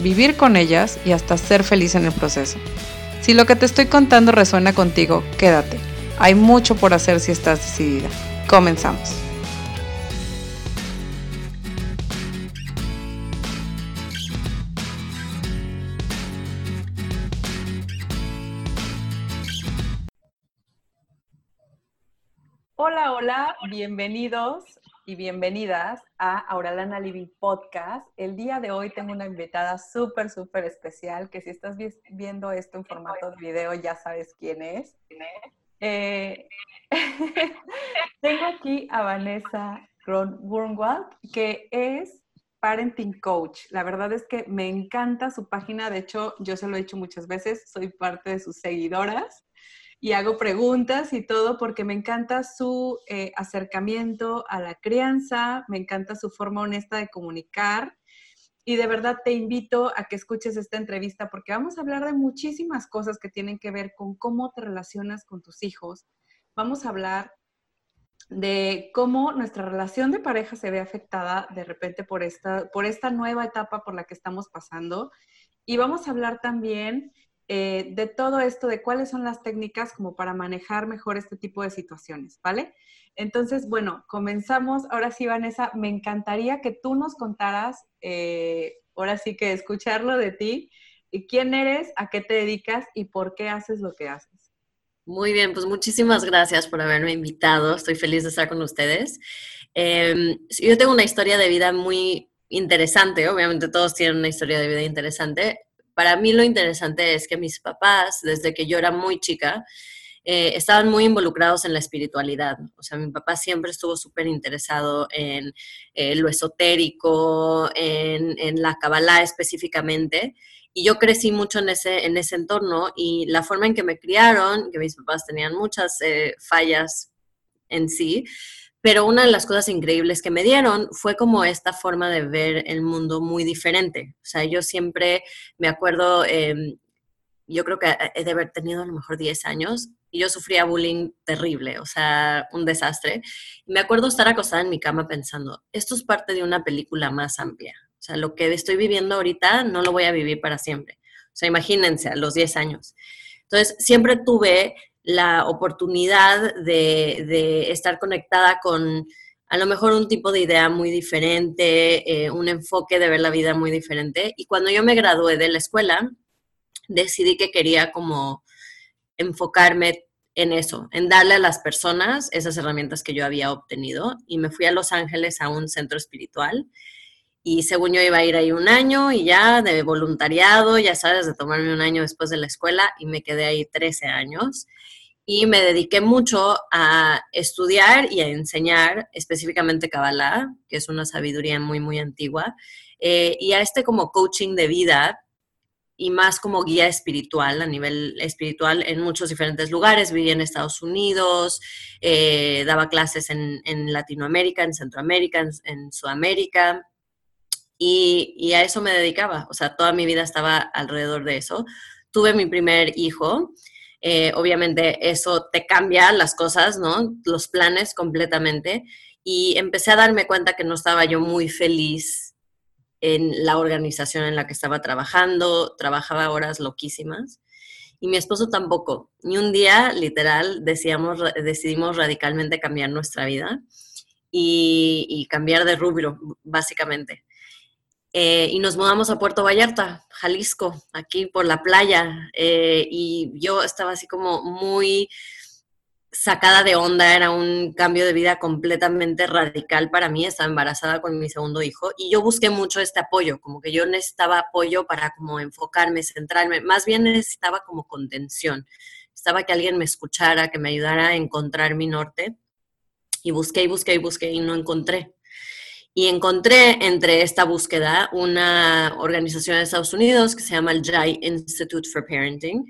vivir con ellas y hasta ser feliz en el proceso. Si lo que te estoy contando resuena contigo, quédate. Hay mucho por hacer si estás decidida. Comenzamos. Hola, hola, bienvenidos y bienvenidas a Auralana Living Podcast. El día de hoy tengo una invitada súper, súper especial que si estás viendo esto en formato de video ya sabes quién es. Eh, tengo aquí a Vanessa Grunwald, que es Parenting Coach. La verdad es que me encanta su página. De hecho, yo se lo he dicho muchas veces, soy parte de sus seguidoras y hago preguntas y todo porque me encanta su eh, acercamiento a la crianza, me encanta su forma honesta de comunicar y de verdad te invito a que escuches esta entrevista porque vamos a hablar de muchísimas cosas que tienen que ver con cómo te relacionas con tus hijos. Vamos a hablar de cómo nuestra relación de pareja se ve afectada de repente por esta, por esta nueva etapa por la que estamos pasando. Y vamos a hablar también eh, de todo esto, de cuáles son las técnicas como para manejar mejor este tipo de situaciones, ¿vale? Entonces, bueno, comenzamos. Ahora sí, Vanessa, me encantaría que tú nos contaras, eh, ahora sí que escucharlo de ti, y quién eres, a qué te dedicas y por qué haces lo que haces. Muy bien, pues muchísimas gracias por haberme invitado. Estoy feliz de estar con ustedes. Em, yo tengo una historia de vida muy interesante, obviamente todos tienen una historia de vida interesante para mí lo interesante es que mis papás, desde que yo era muy chica, eh, estaban muy involucrados en la espiritualidad. O sea, mi papá siempre estuvo súper interesado en eh, lo esotérico, en, la Kabbalah específicamente. Y yo crecí mucho en ese, en ese entorno y la forma en que me criaron, que mis papás tenían muchas eh, fallas en sí, pero una de las cosas increíbles que me dieron fue como esta forma de ver el mundo muy diferente. O sea, yo siempre me acuerdo, em, yo creo que he de haber tenido a lo mejor 10 años y yo sufría bullying terrible, o sea, un desastre. Me acuerdo estar acostada en mi cama pensando, esto es parte de una película más amplia. O sea, lo que estoy viviendo ahorita no lo voy a vivir para siempre. O sea, imagínense, a los 10 años. Entonces, siempre tuve la oportunidad de, estar conectada con a lo mejor un tipo de idea muy diferente, eh, un enfoque de ver la vida muy diferente. Y cuando yo me gradué de la escuela, decidí que quería como enfocarme en eso, en darle a las personas esas herramientas que yo había obtenido. Y me fui a Los Ángeles a un centro espiritual. Y según yo iba a ir ahí un año y ya de voluntariado, ya sabes, de tomarme un año después de la escuela y me quedé ahí 13 años y me dediqué mucho a estudiar y a enseñar específicamente Kabbalah, que es una sabiduría muy, muy antigua, eh, y a este como coaching de vida y más como guía espiritual, a nivel espiritual, en muchos diferentes lugares. Viví en Estados Unidos, eh, daba clases en, Latinoamérica, en Centroamérica, en, Sudamérica, y, y, a eso me dedicaba. O sea, toda mi vida estaba alrededor de eso. Tuve mi primer hijo eh, obviamente eso te cambia las cosas, ¿no? Los planes completamente. Y empecé a darme cuenta que no estaba yo muy feliz en la organización en la que estaba trabajando, trabajaba horas loquísimas. Y mi esposo tampoco. Ni un día, literal, decíamos, decidimos radicalmente cambiar nuestra vida y, y cambiar de rubro, básicamente. Eh, y nos mudamos a Puerto Vallarta, Jalisco, aquí por la playa. Eh, y yo estaba así como muy sacada de onda, era un cambio de vida completamente radical para mí, estaba embarazada con mi segundo hijo y yo busqué mucho este apoyo, como que yo necesitaba apoyo para como enfocarme, centrarme, más bien necesitaba como contención, estaba que alguien me escuchara, que me ayudara a encontrar mi norte y busqué y busqué y busqué y no encontré. Y encontré entre esta búsqueda una organización de Estados Unidos que se llama el JAI Institute for Parenting,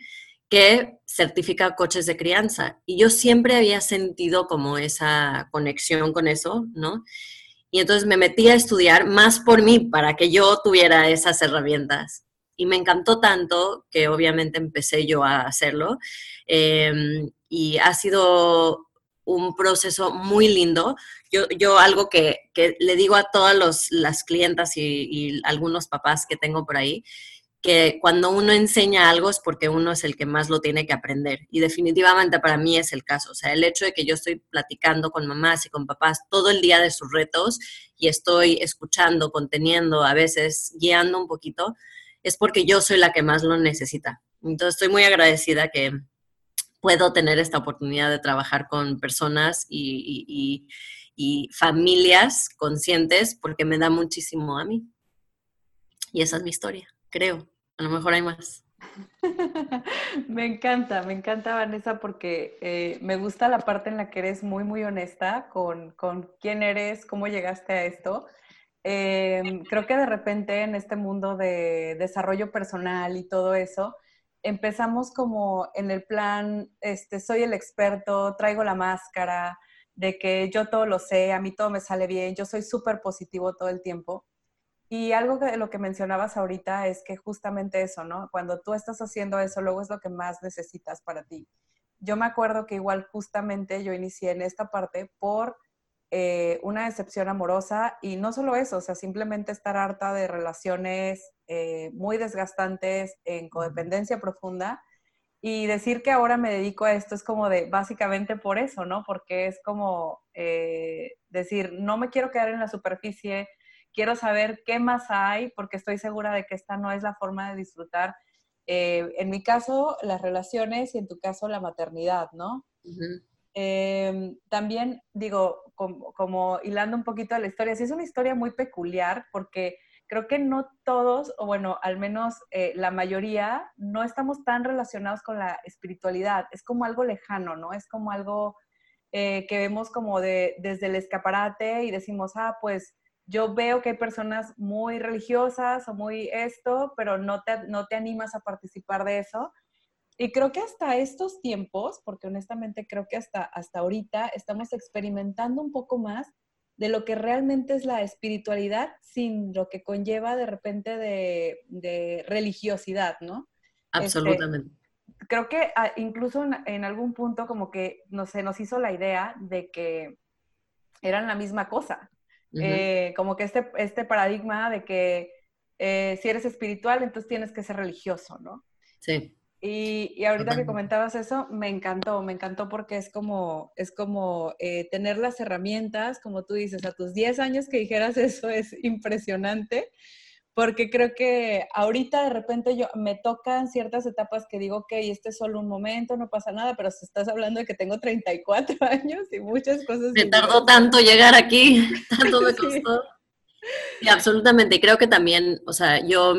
que certifica coches de crianza. Y yo siempre había sentido como esa conexión con eso, ¿no? Y entonces me metí a estudiar más por mí, para que yo tuviera esas herramientas. Y me encantó tanto que obviamente empecé yo a hacerlo. Em, y ha sido un proceso muy lindo. Yo, yo algo que, le digo a todas las clientas y, y, algunos papás que tengo por ahí, que cuando uno enseña algo es porque uno es el que más lo tiene que aprender. Y definitivamente para mí es el caso. O sea, el hecho de que yo estoy platicando con mamás y con papás todo el día de sus retos y estoy escuchando, conteniendo, a veces guiando un poquito, es porque yo soy la que más lo necesita. Entonces estoy muy agradecida que puedo tener esta oportunidad de trabajar con personas y, familias conscientes porque me da muchísimo a mí. Y esa es mi historia creo. A lo mejor hay más. me encanta, me encanta Vanessa porque eh, me gusta la parte en la que eres muy, muy honesta con, con quién eres, cómo llegaste a esto. Em, creo que de repente en este mundo de desarrollo personal y todo eso, empezamos como en el plan, este, soy el experto, traigo la máscara, de que yo todo lo sé, a mí todo me sale bien, yo soy súper positivo todo el tiempo. Y algo de lo que mencionabas ahorita es que justamente eso, ¿no? Cuando tú estás haciendo eso, luego es lo que más necesitas para ti. Yo me acuerdo que igual justamente yo inicié en esta parte por eh, una decepción amorosa y no solo eso, o sea, simplemente estar harta de relaciones eh, muy desgastantes en codependencia profunda y decir que ahora me dedico a esto es como de básicamente por eso, ¿no? Porque es como eh, decir, no me quiero quedar en la superficie, quiero saber qué más hay, porque estoy segura de que esta no es la forma de disfrutar. Eh, en mi caso, las relaciones y en tu caso, la maternidad, ¿no? Em, también digo, como, hilando un poquito a la historia, sí es una historia muy peculiar porque creo que no todos, o bueno, al menos eh, la mayoría, no estamos tan relacionados con la espiritualidad. Es como algo lejano, ¿no? Es como algo eh, que vemos como de, desde el escaparate y decimos, ah, pues yo veo que hay personas muy religiosas o muy esto, pero no te, no te animas a participar de eso. Y creo que hasta estos tiempos, porque honestamente creo que hasta, hasta ahorita estamos experimentando un poco más de lo que realmente es la espiritualidad sin lo que conlleva de repente de, religiosidad, ¿no? Este, Absolutamente. creo que ah, incluso en, algún punto como que no, se nos hizo la idea de que eran la misma cosa. Eh, como que este, este paradigma de que eh, si eres espiritual, entonces tienes que ser religioso, ¿no? Sí. Y, y ahorita que comentabas eso, me encantó, me encantó porque es como, es como eh, tener las herramientas, como tú dices, a tus 10 años que dijeras eso es impresionante porque creo que ahorita de repente yo me tocan ciertas etapas que digo, ok, este es solo un momento, no pasa nada, pero si estás hablando de que tengo 34 años y muchas cosas. Me tardó tanto llegar aquí, tanto me costó. Sí. absolutamente, y creo que también, o sea, yo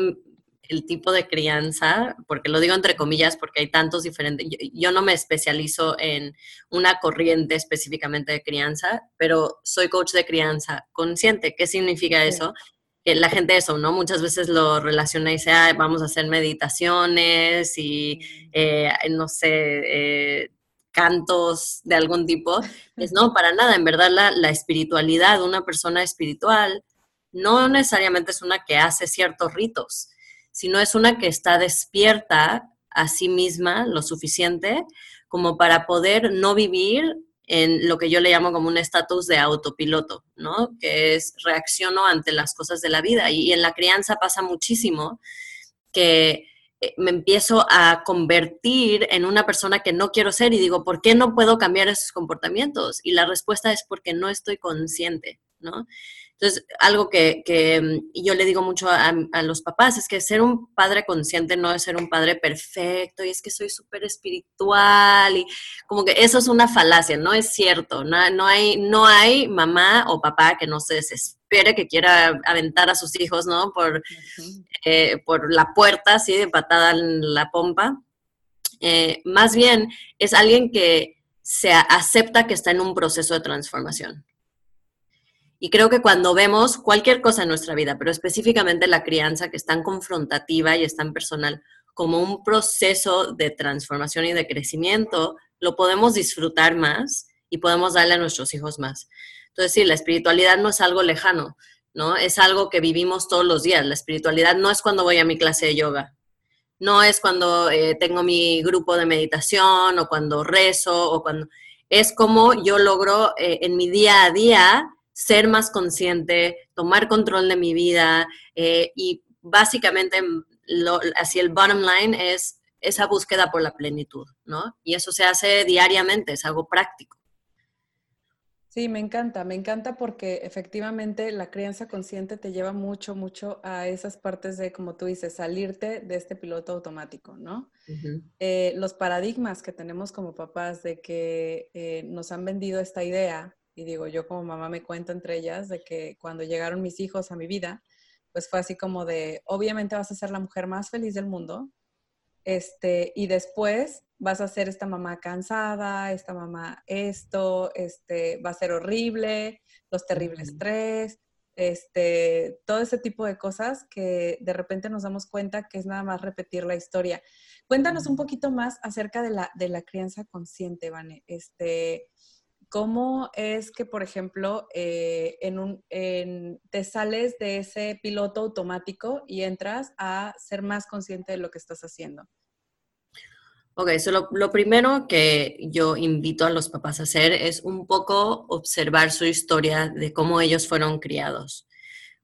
el tipo de crianza, porque lo digo entre comillas, porque hay tantos diferentes, yo, no me especializo en una corriente específicamente de crianza, pero soy coach de crianza consciente. ¿Qué significa eso? que la gente eso, ¿no? Muchas veces lo relaciona y dice, vamos a hacer meditaciones y, eh, no sé, eh, cantos de algún tipo. Es no, para nada, en verdad la, la espiritualidad una persona espiritual no necesariamente es una que hace ciertos ritos, sino es una que está despierta a sí misma lo suficiente como para poder no vivir en lo que yo le llamo como un estatus de autopiloto, ¿no? Que es reacciono ante las cosas de la vida. Y en la crianza pasa muchísimo que eh, me empiezo a convertir en una persona que no quiero ser y digo, ¿por qué no puedo cambiar esos comportamientos? Y la respuesta es porque no estoy consciente, ¿no? Entonces, algo que, mm, yo le digo mucho a, los papás es que ser un padre consciente no es ser un padre perfecto y es que soy súper espiritual y como que eso es una falacia, no es cierto. No, no, hay, no hay mamá o papá que no se desespere, que quiera aventar a sus hijos, ¿no? Por, eh, por la puerta, así de patada en la pompa. Eh, más bien es alguien que se acepta que está en un proceso de transformación Y creo que cuando vemos cualquier cosa en nuestra vida, pero específicamente la crianza que es tan confrontativa y es tan personal, como un proceso de transformación y de crecimiento, lo podemos disfrutar más y podemos darle a nuestros hijos más. Entonces, sí, la espiritualidad no es algo lejano, ¿no? Es algo que vivimos todos los días. La espiritualidad no es cuando voy a mi clase de yoga, no es cuando eh, tengo mi grupo de meditación o cuando rezo o cuando... Es como yo logro eh, en mi día a día ser más consciente, tomar control de mi vida eh, y básicamente lo, así el bottom line es esa búsqueda por la plenitud, ¿no? Y eso se hace diariamente, es algo práctico. Sí, me encanta, me encanta porque efectivamente la crianza consciente te lleva mucho, mucho a esas partes de, como tú dices, salirte de este piloto automático, ¿no? Eh, los paradigmas que tenemos como papás de que eh, nos han vendido esta idea, y digo, yo como mamá me cuento entre ellas, de que cuando llegaron mis hijos a mi vida, pues fue así como de, obviamente vas a ser la mujer más feliz del mundo, este, y después vas a ser esta mamá cansada, esta mamá esto, este, va a ser horrible, los terribles tres, este, todo ese tipo de cosas que de repente nos damos cuenta que es nada más repetir la historia. Cuéntanos un poquito más acerca de la, de la crianza consciente, Vane. Este, ¿Cómo es que, por ejemplo, eh, te sales de ese piloto automático y entras a ser más consciente de lo que estás haciendo? Ok, so lo, primero que yo invito a los papás a hacer es un poco observar su historia de cómo ellos fueron criados.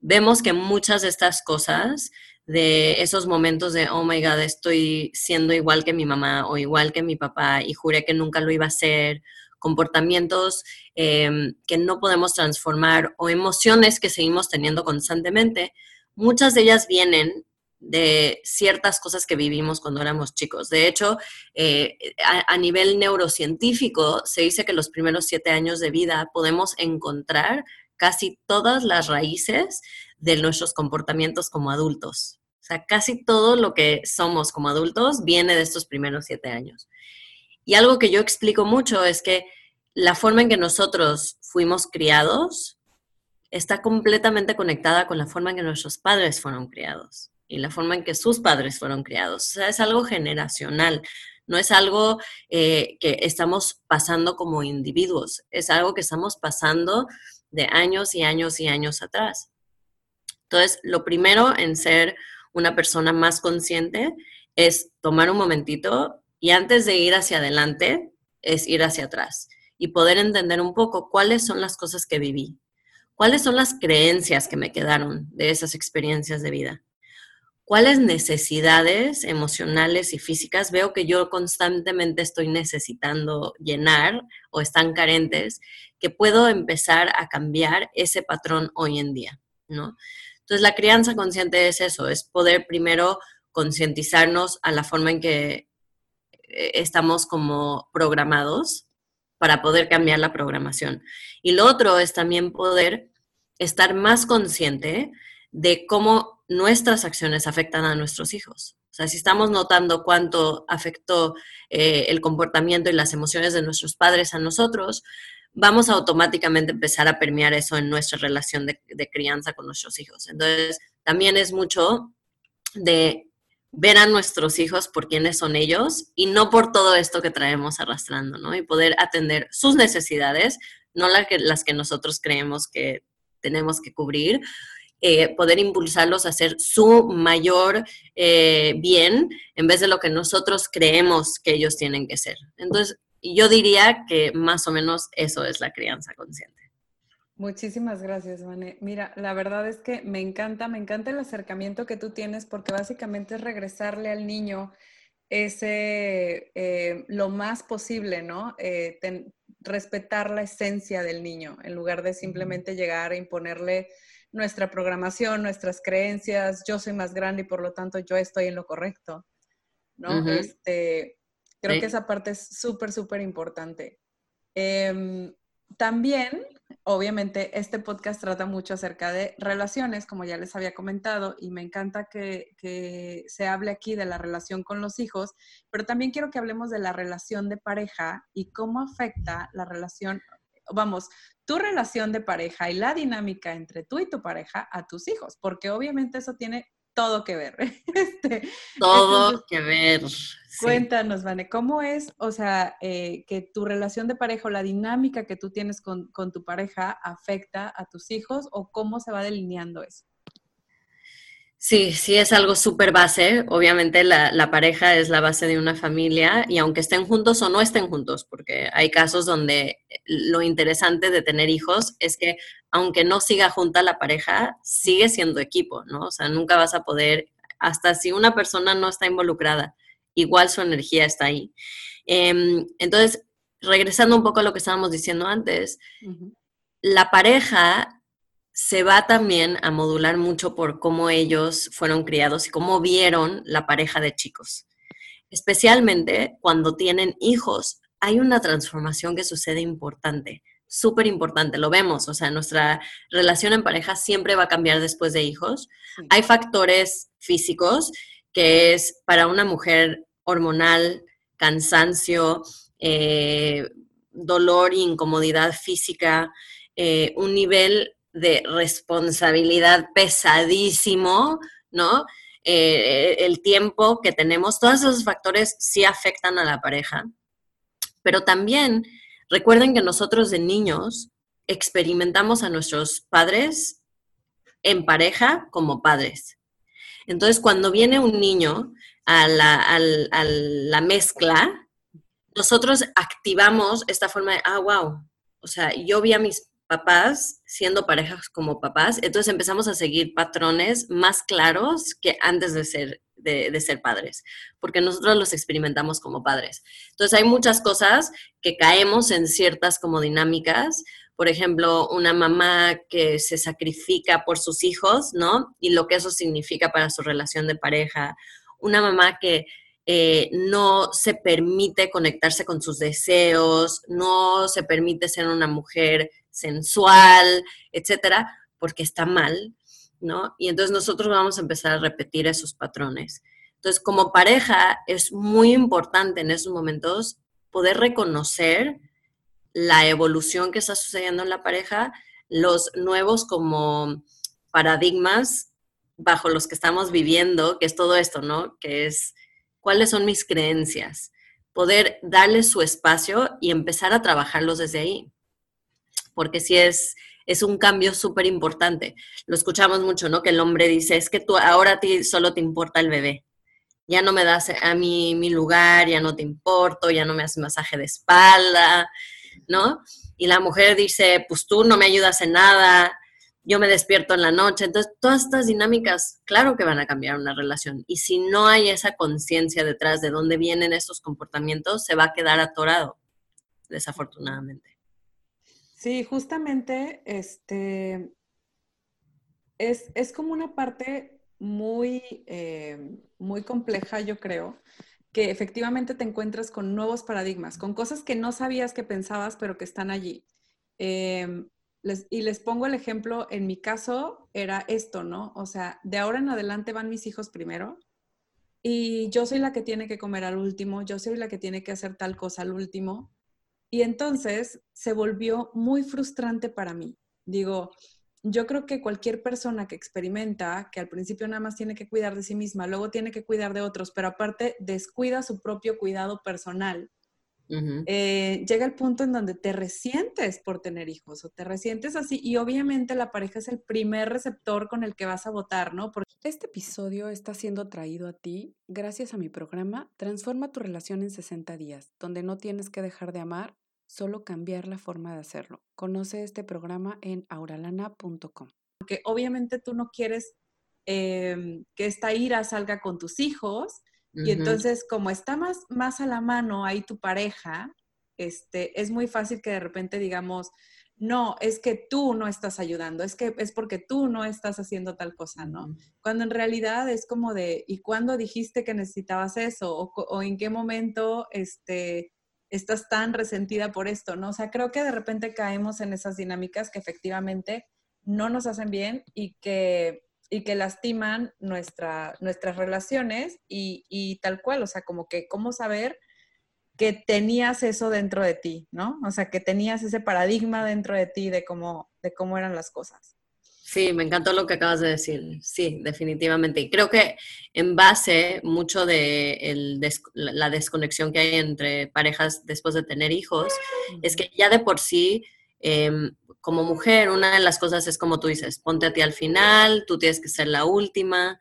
Vemos que muchas de estas cosas, de esos momentos de, oh my God, estoy siendo igual que mi mamá o igual que mi papá y juré que nunca lo iba a hacer, comportamientos em, que no podemos transformar o emociones que seguimos teniendo constantemente, muchas de ellas vienen de ciertas cosas que vivimos cuando éramos chicos. De hecho, eh, a, a, nivel neurocientífico, se dice que los primeros siete años de vida podemos encontrar casi todas las raíces de nuestros comportamientos como adultos. O sea, casi todo lo que somos como adultos viene de estos primeros siete años. Y algo que yo explico mucho es que la forma en que nosotros fuimos criados está completamente conectada con la forma en que nuestros padres fueron criados y la forma en que sus padres fueron criados. O sea, es algo generacional, no es algo eh, que estamos pasando como individuos, es algo que estamos pasando de años y años y años atrás. Entonces, lo primero en ser una persona más consciente es tomar un momentito y antes de ir hacia adelante, es ir hacia atrás y poder entender un poco cuáles son las cosas que viví, cuáles son las creencias que me quedaron de esas experiencias de vida, cuáles necesidades emocionales y físicas veo que yo constantemente estoy necesitando llenar o están carentes, que puedo empezar a cambiar ese patrón hoy en día, ¿no? Entonces la crianza consciente es eso, es poder primero concientizarnos a la forma en que estamos como programados para poder cambiar la programación. Y lo otro es también poder estar más consciente de cómo nuestras acciones afectan a nuestros hijos. O sea, si estamos notando cuánto afectó eh, el comportamiento y las emociones de nuestros padres a nosotros, vamos a automáticamente empezar a permear eso en nuestra relación de crianza con nuestros hijos. Entonces, también es mucho de ver a nuestros hijos por quiénes son ellos y no por todo esto que traemos arrastrando, ¿no? Y poder atender sus necesidades, no las que, las que nosotros creemos que tenemos que cubrir, eh, poder impulsarlos a hacer su mayor eh, bien en vez de lo que nosotros creemos que ellos tienen que ser. Entonces, yo diría que más o menos eso es la crianza consciente. Muchísimas gracias, Vane. Mira, la verdad es que me encanta, me encanta el acercamiento que tú tienes porque básicamente es regresarle al niño ese, eh, lo más posible, ¿no? Eh, respetar la esencia del niño en lugar de simplemente llegar a imponerle nuestra programación, nuestras creencias, yo soy más grande y por lo tanto yo estoy en lo correcto, ¿no? este, creo que esa parte es súper, súper importante. Em, también obviamente este podcast trata mucho acerca de relaciones, como ya les había comentado, y me encanta que, se hable aquí de la relación con los hijos, pero también quiero que hablemos de la relación de pareja y cómo afecta la relación, vamos, tu relación de pareja y la dinámica entre tú y tu pareja a tus hijos, porque obviamente eso tiene todo que ver. Este, todo que ver. Cuéntanos, Vane, ¿cómo es, o sea, eh, que tu relación de pareja o la dinámica que tú tienes con, con tu pareja afecta a tus hijos o cómo se va delineando eso? Sí, sí es algo súper base. Obviamente la, pareja es la base de una familia y aunque estén juntos o no estén juntos, porque hay casos donde lo interesante de tener hijos es que aunque no siga junta la pareja, sigue siendo equipo, ¿no? O sea, nunca vas a poder, hasta si una persona no está involucrada, igual su energía está ahí. Em, entonces, regresando un poco a lo que estábamos diciendo antes, la pareja se va también a modular mucho por cómo ellos fueron criados y cómo vieron la pareja de chicos. Especialmente cuando tienen hijos, hay una transformación que sucede importante, súper importante, lo vemos, o sea, nuestra relación en pareja siempre va a cambiar después de hijos. Hay factores físicos que es para una mujer hormonal, cansancio, eh, dolor e incomodidad física, eh, un nivel de responsabilidad pesadísimo, ¿no? Eh, el tiempo que tenemos, todos esos factores sí afectan a la pareja, pero también recuerden que nosotros de niños experimentamos a nuestros padres en pareja como padres. Entonces, cuando viene un niño a la, a la mezcla, nosotros activamos esta forma de, ah, wow, o sea, yo vi a mis papás siendo parejas como papás, entonces empezamos a seguir patrones más claros que antes de ser, de, ser padres, porque nosotros los experimentamos como padres. Entonces hay muchas cosas que caemos en ciertas como dinámicas, por ejemplo, una mamá que se sacrifica por sus hijos, ¿no? Y lo que eso significa para su relación de pareja, una mamá que eh, no se permite conectarse con sus deseos, no se permite ser una mujer sensual, etcétera, porque está mal, ¿no? Y entonces nosotros vamos a empezar a repetir esos patrones. Entonces, como pareja, es muy importante en esos momentos poder reconocer la evolución que está sucediendo en la pareja, los nuevos como paradigmas bajo los que estamos viviendo, que es todo esto, ¿no? Que es cuáles son mis creencias, poder darles su espacio y empezar a trabajarlos desde ahí porque sí es, es un cambio súper importante. Lo escuchamos mucho, ¿no? Que el hombre dice, es que tú ahora a ti solo te importa el bebé. Ya no me das a mí mi lugar, ya no te importo, ya no me haces masaje de espalda, ¿no? Y la mujer dice, pues tú no me ayudas en nada, yo me despierto en la noche. Entonces, todas estas dinámicas, claro que van a cambiar una relación. Y si no hay esa conciencia detrás de dónde vienen estos comportamientos, se va a quedar atorado, desafortunadamente. Sí, justamente, este, es, como una parte muy, eh, muy compleja, yo creo, que efectivamente te encuentras con nuevos paradigmas, con cosas que no sabías que pensabas, pero que están allí. Y les pongo el ejemplo, en mi caso era esto, ¿no? O sea, de ahora en adelante van mis hijos primero y yo soy la que tiene que comer al último, yo soy la que tiene que hacer tal cosa al último. Y entonces se volvió muy frustrante para mí. Digo, yo creo que cualquier persona que experimenta, que al principio nada más tiene que cuidar de sí misma, luego tiene que cuidar de otros, pero aparte descuida su propio cuidado personal, eh, llega el punto en donde te resientes por tener hijos o te resientes así y obviamente la pareja es el primer receptor con el que vas a votar, ¿no? Porque este episodio está siendo traído a ti gracias a mi programa Transforma tu relación en 60 días, donde no tienes que dejar de amar, solo cambiar la forma de hacerlo. Conoce este programa en auralana.com. Porque obviamente tú no quieres em, que esta ira salga con tus hijos, y entonces, como está más, más a la mano ahí tu pareja, este, es muy fácil que de repente digamos, no, es que tú no estás ayudando, es que es porque tú no estás haciendo tal cosa, ¿no? Cuando en realidad es como de, ¿y cuándo dijiste que necesitabas eso? ¿O, en qué momento este, estás tan resentida por esto, ¿no? O sea, creo que de repente caemos en esas dinámicas que efectivamente no nos hacen bien y que y que lastiman nuestra, nuestras relaciones y, tal cual, o sea, como que cómo saber que tenías eso dentro de ti, ¿no? O sea, que tenías ese paradigma dentro de ti de cómo, de cómo eran las cosas. Sí, me encantó lo que acabas de decir. Sí, definitivamente. Y creo que en base mucho de la desconexión que hay entre parejas después de tener hijos, es que ya de por sí, em, como mujer, una de las cosas es como tú dices, ponte a ti al final, tú tienes que ser la última,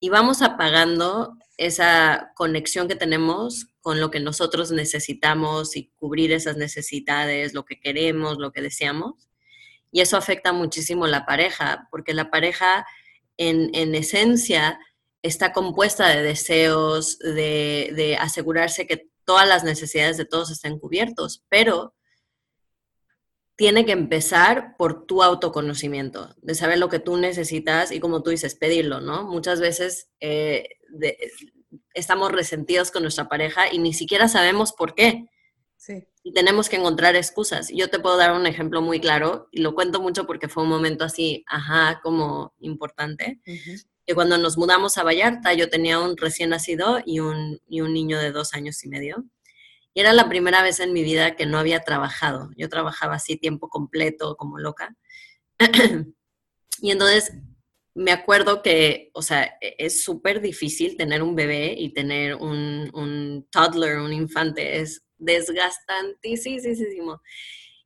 y vamos apagando esa conexión que tenemos con lo que nosotros necesitamos y cubrir esas necesidades, lo que queremos, lo que deseamos. Y eso afecta muchísimo la pareja, porque la pareja en, esencia está compuesta de deseos, de, de asegurarse que todas las necesidades de todos estén cubiertos, pero tiene que empezar por tu autoconocimiento, de saber lo que tú necesitas y como tú dices, pedirlo, ¿no? Muchas veces eh, estamos resentidos con nuestra pareja y ni siquiera sabemos por qué. Sí. Y tenemos que encontrar excusas. Yo te puedo dar un ejemplo muy claro y lo cuento mucho porque fue un momento así, ajá, como importante. Que cuando nos mudamos a Vallarta, yo tenía un recién nacido y un, y un niño de dos años y medio. Era la primera vez en mi vida que no había trabajado. Yo trabajaba así tiempo completo, como loca. y entonces me acuerdo que, o sea, e-, es súper difícil tener un bebé y tener un, un toddler, un infante. Es desgastantísimo.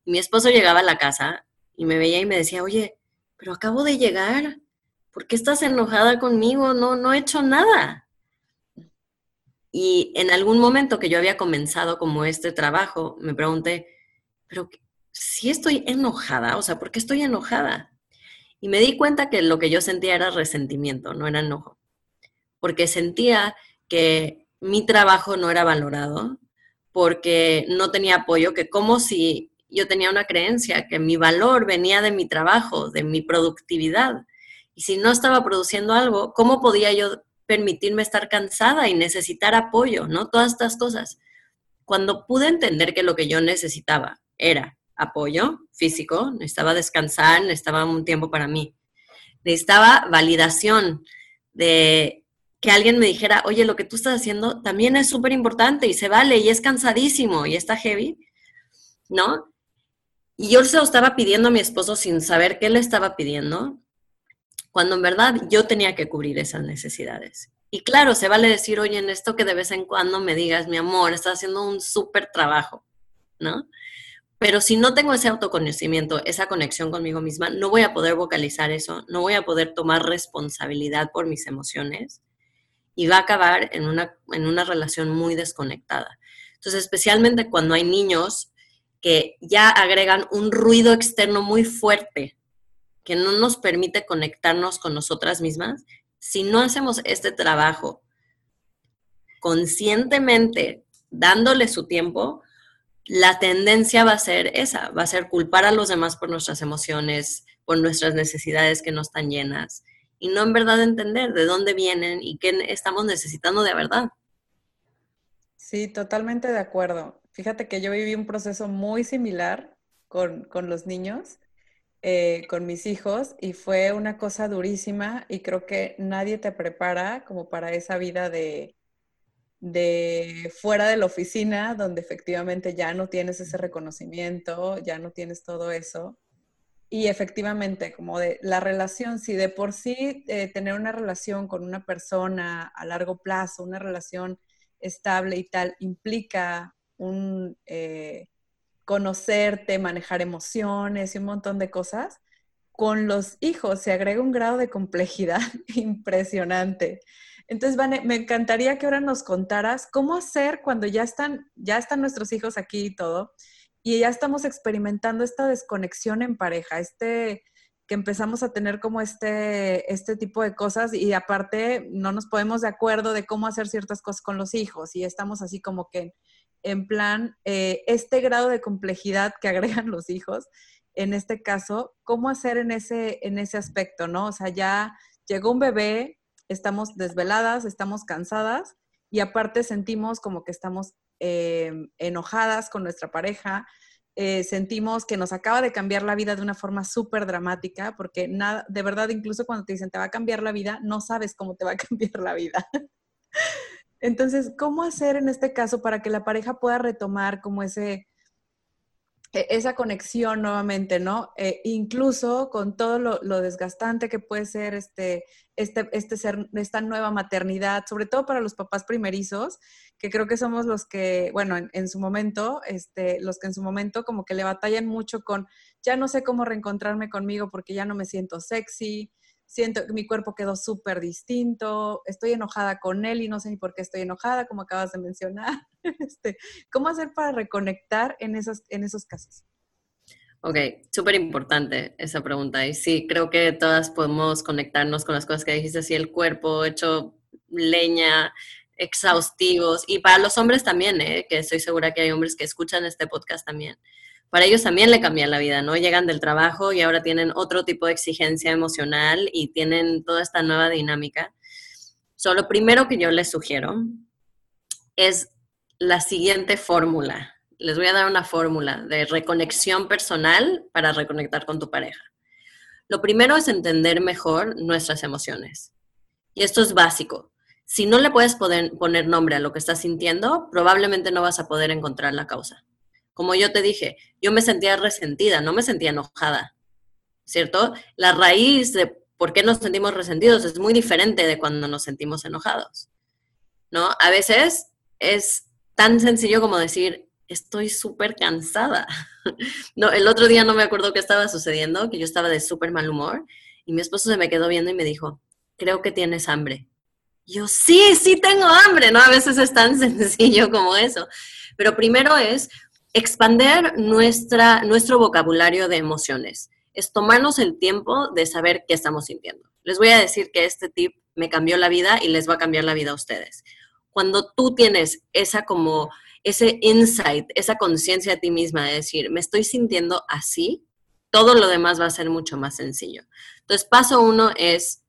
Mi esposo llegaba a la casa y me veía y me decía, oye, pero acabo de llegar. ¿Por qué estás enojada conmigo? No, no he hecho nada. Y en algún momento que yo había comenzado como este trabajo, me pregunté, pero si estoy enojada, o sea, ¿por qué estoy enojada? Y me di cuenta que lo que yo sentía era resentimiento, no era enojo, porque sentía que mi trabajo no era valorado, porque no tenía apoyo, que como si yo tenía una creencia que mi valor venía de mi trabajo, de mi productividad. Y si no estaba produciendo algo, ¿cómo podía yo permitirme estar cansada y necesitar apoyo, ¿no? Todas estas cosas. Cuando pude entender que lo que yo necesitaba era apoyo físico, necesitaba descansar, necesitaba un tiempo para mí, necesitaba validación de que alguien me dijera, oye, lo que tú estás haciendo también es súper importante y se vale y es cansadísimo y está heavy, ¿no? Y yo se lo estaba pidiendo a mi esposo sin saber qué le estaba pidiendo cuando en verdad yo tenía que cubrir esas necesidades. Y claro, se vale decir, oye, en esto que de vez en cuando me digas, mi amor, estás haciendo un súper trabajo, ¿no? Pero si no tengo ese autoconocimiento, esa conexión conmigo misma, no voy a poder vocalizar eso, no voy a poder tomar responsabilidad por mis emociones y va a acabar en una, en una relación muy desconectada. Entonces, especialmente cuando hay niños que ya agregan un ruido externo muy fuerte que no nos permite conectarnos con nosotras mismas, si no hacemos este trabajo conscientemente, dándole su tiempo, la tendencia va a ser esa, va a ser culpar a los demás por nuestras emociones, por nuestras necesidades que no están llenas, y no en verdad entender de dónde vienen y qué estamos necesitando de verdad. Sí, totalmente de acuerdo. Fíjate que yo viví un proceso muy similar con, con los niños eh, con mis hijos y fue una cosa durísima y creo que nadie te prepara como para esa vida de, de fuera de la oficina, donde efectivamente ya no tienes ese reconocimiento, ya no tienes todo eso. Y efectivamente, como de la relación, si de por sí eh, tener una relación con una persona a largo plazo, una relación estable y tal, implica un, eh, conocerte, manejar emociones y un montón de cosas, con los hijos se agrega un grado de complejidad impresionante. Entonces, Vane, me encantaría que ahora nos contaras cómo hacer cuando ya están, ya están nuestros hijos aquí y todo, y ya estamos experimentando esta desconexión en pareja, este que empezamos a tener como este, este tipo de cosas y aparte no nos podemos de acuerdo de cómo hacer ciertas cosas con los hijos y estamos así como que en plan, eh, este grado de complejidad que agregan los hijos, en este caso, ¿cómo hacer en ese, en ese aspecto, no? O sea, ya llegó un bebé, estamos desveladas, estamos cansadas y aparte sentimos como que estamos em, enojadas con nuestra pareja, eh, sentimos que nos acaba de cambiar la vida de una forma súper dramática, porque nada, de verdad, incluso cuando te dicen te va a cambiar la vida, no sabes cómo te va a cambiar la vida. Entonces, ¿cómo hacer en este caso para que la pareja pueda retomar como ese, e, esa conexión nuevamente, ¿no? Eh, incluso con todo lo, desgastante que puede ser este, este, este ser, esta nueva maternidad, sobre todo para los papás primerizos, que creo que somos los que, bueno, en, su momento, este, los que en su momento como que le batallan mucho con, ya no sé cómo reencontrarme conmigo porque ya no me siento sexy, siento que mi cuerpo quedó súper distinto, estoy enojada con él y no sé ni por qué estoy enojada, como acabas de mencionar. Este, ¿Cómo hacer para reconectar en esos, en esos casos? Ok, súper importante esa pregunta. Y sí, creo que todas podemos conectarnos con las cosas que dijiste, así el cuerpo hecho leña, exhaustivos. Y para los hombres también, ¿eh? que estoy segura que hay hombres que escuchan este podcast también para ellos también le cambia la vida, ¿no? Llegan del trabajo y ahora tienen otro tipo de exigencia emocional y tienen toda esta nueva dinámica. So, lo primero que yo les sugiero es la siguiente fórmula. Les voy a dar una fórmula de reconexión personal para reconectar con tu pareja. Lo primero es entender mejor nuestras emociones. Y esto es básico. Si no le puedes poner nombre a lo que estás sintiendo, probablemente no vas a poder encontrar la causa. Como yo te dije, yo me sentía resentida, no me sentía enojada, ¿cierto? La raíz de por qué nos sentimos resentidos es muy diferente de cuando nos sentimos enojados, ¿no? A veces es tan sencillo como decir, estoy súper cansada. no, el otro día no me acuerdo qué estaba sucediendo, que yo estaba de súper mal humor y mi esposo se me quedó viendo y me dijo, creo que tienes hambre. Yo, sí, sí tengo hambre, ¿no? A veces es tan sencillo como eso. Pero primero es expander nuestra, nuestro vocabulario de emociones. Es tomarnos el tiempo de saber qué estamos sintiendo. Les voy a decir que este tip me cambió la vida y les va a cambiar la vida a ustedes. Cuando tú tienes esa como ese insight, esa conciencia de ti misma de decir, me estoy sintiendo así, todo lo demás va a ser mucho más sencillo. Entonces, paso uno es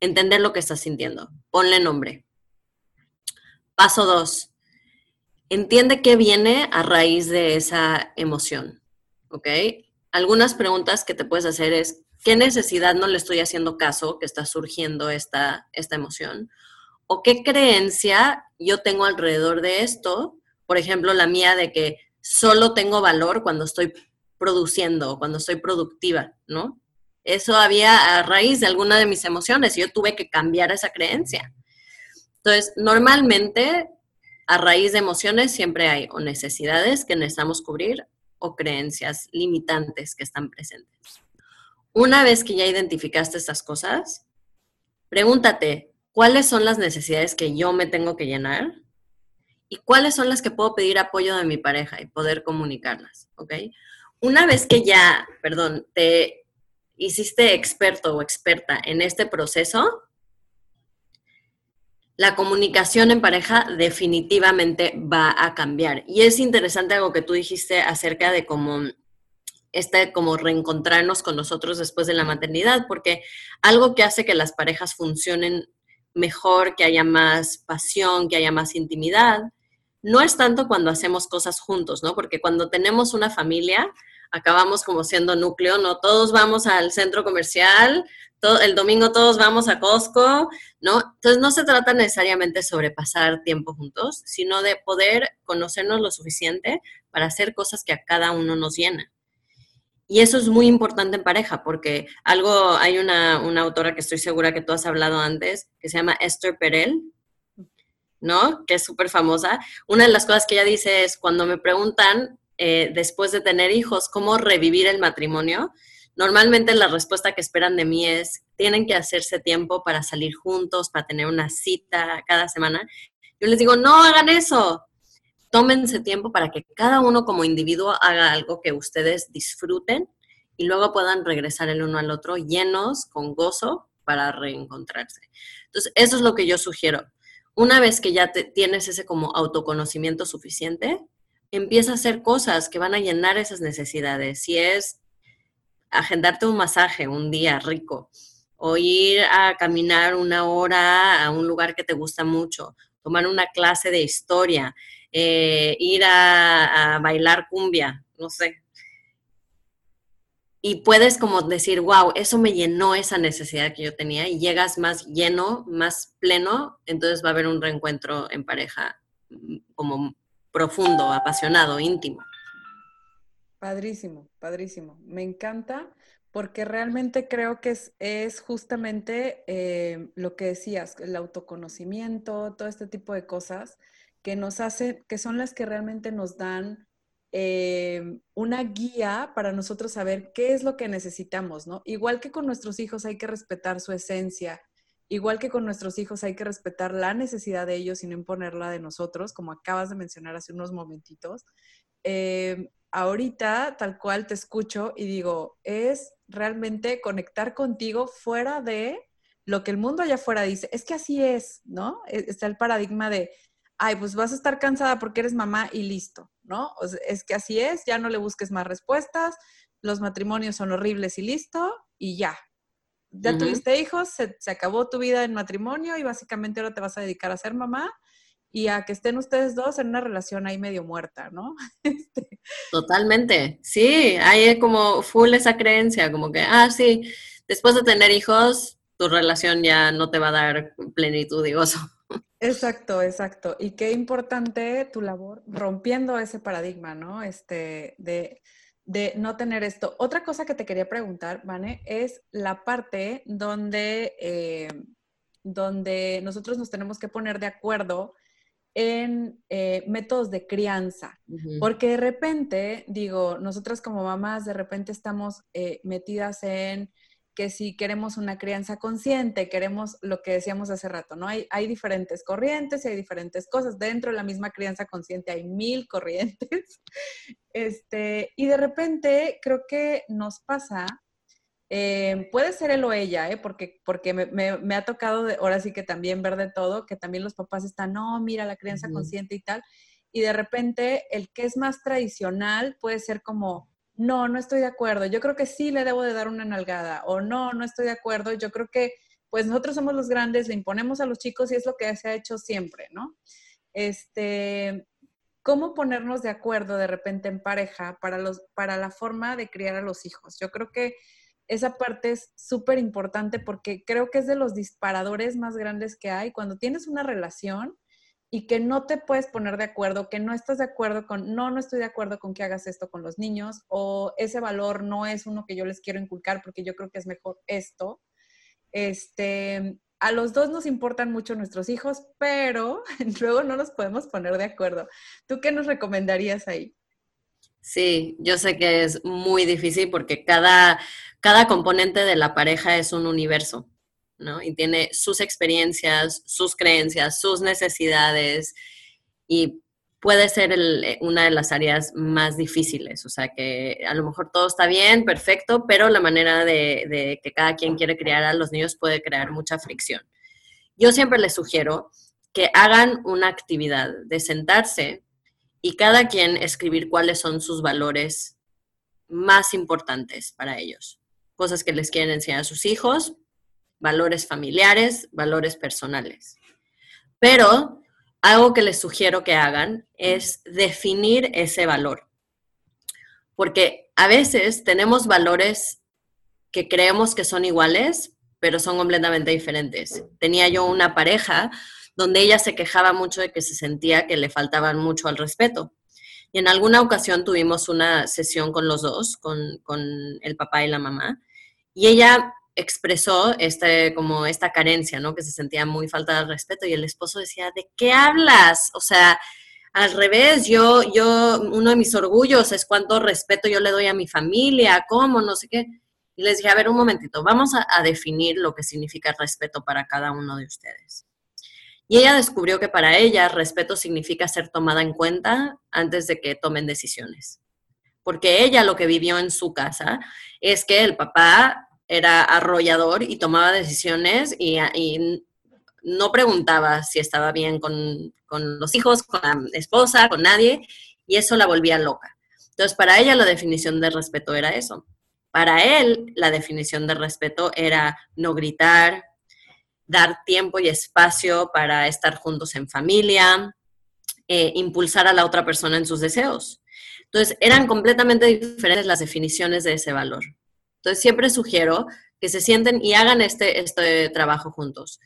entender lo que estás sintiendo. Ponle nombre. Paso dos, entiende qué viene a raíz de esa emoción, ¿ok? Algunas preguntas que te puedes hacer es, ¿qué necesidad no le estoy haciendo caso que está surgiendo esta, esta emoción? ¿O qué creencia yo tengo alrededor de esto? Por ejemplo, la mía de que solo tengo valor cuando estoy produciendo, cuando estoy productiva, ¿no? Eso había a raíz de alguna de mis emociones y yo tuve que cambiar esa creencia. Entonces, normalmente a raíz de emociones siempre hay o necesidades que necesitamos cubrir o creencias limitantes que están presentes. Una vez que ya identificaste estas cosas, pregúntate, ¿cuáles son las necesidades que yo me tengo que llenar? ¿Y cuáles son las que puedo pedir apoyo de mi pareja y poder comunicarlas? ¿Ok? Una vez que ya, perdón, te hiciste experto o experta en este proceso, la comunicación en pareja definitivamente va a cambiar. Y es interesante algo que tú dijiste acerca de cómo este como reencontrarnos con nosotros después de la maternidad, porque algo que hace que las parejas funcionen mejor, que haya más pasión, que haya más intimidad, no es tanto cuando hacemos cosas juntos, ¿no? Porque cuando tenemos una familia, acabamos como siendo núcleo, ¿no? Todos vamos al centro comercial, el domingo todos vamos a Costco, ¿no? Entonces no se trata necesariamente sobre pasar tiempo juntos, sino de poder conocernos lo suficiente para hacer cosas que a cada uno nos llena. Y eso es muy importante en pareja, porque algo, hay una, autora que estoy segura que tú has hablado antes, que se llama Esther Perel, ¿no? Que es súper famosa. Una de las cosas que ella dice es, cuando me preguntan, eh, después de tener hijos, cómo revivir el matrimonio, Normalmente la respuesta que esperan de mí es, tienen que hacerse tiempo para salir juntos, para tener una cita cada semana. Yo les digo, no hagan eso. Tómense tiempo para que cada uno como individuo haga algo que ustedes disfruten y luego puedan regresar el uno al otro llenos, con gozo, para reencontrarse. Entonces, eso es lo que yo sugiero. Una vez que ya tienes ese como autoconocimiento suficiente, empieza a hacer cosas que van a llenar esas necesidades. Si es agendarte un masaje un día rico o ir a caminar una hora a un lugar que te gusta mucho, tomar una clase de historia, eh, ir a, bailar cumbia, no sé. y puedes como decir, wow, eso me llenó esa necesidad que yo tenía y llegas más lleno, más pleno, entonces va a haber un reencuentro en pareja mm, como profundo, apasionado, íntimo. Padrísimo, padrísimo. Me encanta porque realmente creo que es, justamente eh, lo que decías, el autoconocimiento, todo este tipo de cosas que nos hacen, que son las que realmente nos dan eh, una guía para nosotros saber qué es lo que necesitamos, ¿no? Igual que con nuestros hijos hay que respetar su esencia, igual que con nuestros hijos hay que respetar la necesidad de ellos y no imponerla de nosotros, como acabas de mencionar hace unos momentitos. Eh, ahorita, tal cual te escucho y digo, es realmente conectar contigo fuera de lo que el mundo allá afuera dice. Es que así es, ¿no? E, está el paradigma de, ay, pues vas a estar cansada porque eres mamá y listo, ¿no? es que así es, ya no le busques más respuestas, los matrimonios son horribles y listo, y ya. Ya tuviste hijos, se, acabó tu vida en matrimonio y básicamente ahora te vas a dedicar a ser mamá y a que estén ustedes dos en una relación ahí medio muerta, ¿no? Este. Totalmente, sí, hay como full esa creencia, como que, ah, sí, después de tener hijos, tu relación ya no te va a dar plenitud y gozo. Exacto, exacto. Y qué importante tu labor rompiendo ese paradigma, ¿no? Este, de, de no tener esto. Otra cosa que te quería preguntar, Vane, es la parte donde, eh, donde nosotros nos tenemos que poner de acuerdo en eh, métodos de crianza, porque de repente, digo, nosotras como mamás de repente estamos eh, metidas en que si queremos una crianza consciente, queremos lo que decíamos hace rato, ¿no? Hay, hay diferentes corrientes y hay diferentes cosas. Dentro de la misma crianza consciente hay mil corrientes. Este, y de repente creo que nos pasa, eh, puede ser él o ella, ¿eh? porque, porque me, ha tocado ahora sí que también ver de todo, que también los papás están, no, mira la crianza consciente y tal. Y de repente el que es más tradicional puede ser como, no, no estoy de acuerdo, yo creo que sí le debo de dar una nalgada, o no, no estoy de acuerdo, yo creo que pues nosotros somos los grandes, le imponemos a los chicos y es lo que se ha hecho siempre, ¿no? Este, ¿cómo ponernos de acuerdo de repente en pareja para, los, para la forma de criar a los hijos? Yo creo que esa parte es súper importante porque creo que es de los disparadores más grandes que hay. Cuando tienes una relación, y que no te puedes poner de acuerdo, que no estás de acuerdo con, no, no estoy de acuerdo con que hagas esto con los niños o ese valor no es uno que yo les quiero inculcar porque yo creo que es mejor esto. Este, a los dos nos importan mucho nuestros hijos, pero luego no nos podemos poner de acuerdo. ¿Tú qué nos recomendarías ahí? Sí, yo sé que es muy difícil porque cada, cada componente de la pareja es un universo. ¿no? Y tiene sus experiencias, sus creencias, sus necesidades y puede ser eh, una de las áreas más difíciles. O sea, que a lo mejor todo está bien, perfecto, pero la manera de, que cada quien quiere criar a los niños puede crear mucha fricción. Yo siempre les sugiero que hagan una actividad de sentarse y cada quien escribir cuáles son sus valores más importantes para ellos. Cosas que les quieren enseñar a sus hijos, valores familiares, valores personales. Pero algo que les sugiero que hagan es definir ese valor. Porque a veces tenemos valores que creemos que son iguales, pero son completamente diferentes. Tenía yo una pareja donde ella se quejaba mucho de que se sentía que le faltaban mucho al respeto. Y en alguna ocasión tuvimos una sesión con los dos, con, con el papá y la mamá, y ella expresó este, como esta carencia, ¿no? Que se sentía muy falta de respeto y el esposo decía, ¿de qué hablas? O sea, al revés, yo, yo, uno de mis orgullos es cuánto respeto yo le doy a mi familia, cómo, no sé qué. Y les dije, a ver, un momentito, vamos a, a definir lo que significa respeto para cada uno de ustedes. Y ella descubrió que para ella respeto significa ser tomada en cuenta antes de que tomen decisiones. Porque ella lo que vivió en su casa es que el papá era arrollador y tomaba decisiones y, no preguntaba si estaba bien con, los hijos, con la esposa, con nadie, y eso la volvía loca. Entonces, para ella la definición de respeto era eso. Para él, la definición de respeto era no gritar, dar tiempo y espacio para estar juntos en familia, eh, impulsar a la otra persona en sus deseos. Entonces, eran completamente diferentes las definiciones de ese valor. Entonces siempre sugiero que se sienten y hagan este, este trabajo juntos.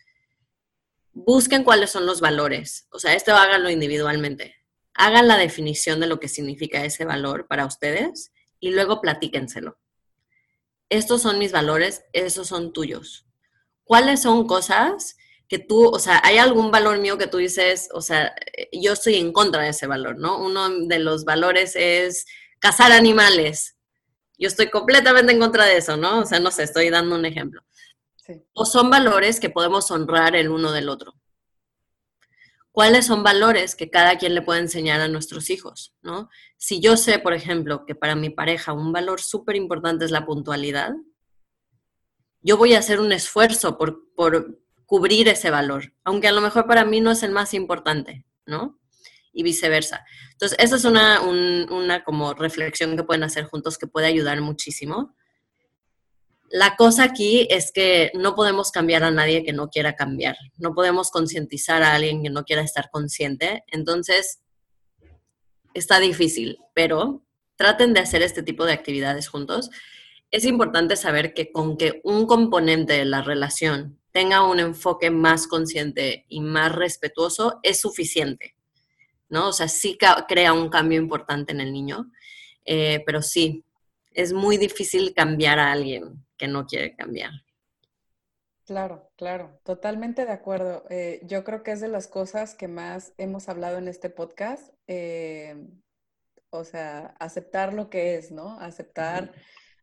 Busquen cuáles son los valores, o sea, esto háganlo individualmente. Hagan la definición de lo que significa ese valor para ustedes y luego platíquenselo. Estos son mis valores, esos son tuyos. ¿Cuáles son cosas que tú, o sea, hay algún valor mío que tú dices, o sea, yo estoy en contra de ese valor, ¿no? Uno de los valores es cazar animales. Yo estoy completamente en contra de eso, ¿no? O sea, no sé, estoy dando un ejemplo. O son valores que podemos honrar el uno del otro. ¿Cuáles son valores que cada quien le puede enseñar a nuestros hijos, ¿no? Si yo sé, por ejemplo, que para mi pareja un valor súper importante es la puntualidad, yo voy a hacer un esfuerzo por, por cubrir ese valor, aunque a lo mejor para mí no es el más importante, ¿no? Y viceversa. Entonces, esa es una, una como reflexión que pueden hacer juntos que puede ayudar muchísimo. La cosa aquí es que no podemos cambiar a nadie que no quiera cambiar, no podemos concientizar a alguien que no quiera estar consciente, entonces está difícil, pero traten de hacer este tipo de actividades juntos. Es importante saber que con que un componente de la relación tenga un enfoque más consciente y más respetuoso, es suficiente, ¿no? O sea, sí crea un cambio importante en el niño, eh, pero sí, es muy difícil cambiar a alguien que no quiere cambiar. Claro, claro, totalmente de acuerdo. Eh, yo creo que es de las cosas que más hemos hablado en este podcast. Eh, o sea, aceptar lo que es, ¿no? Aceptar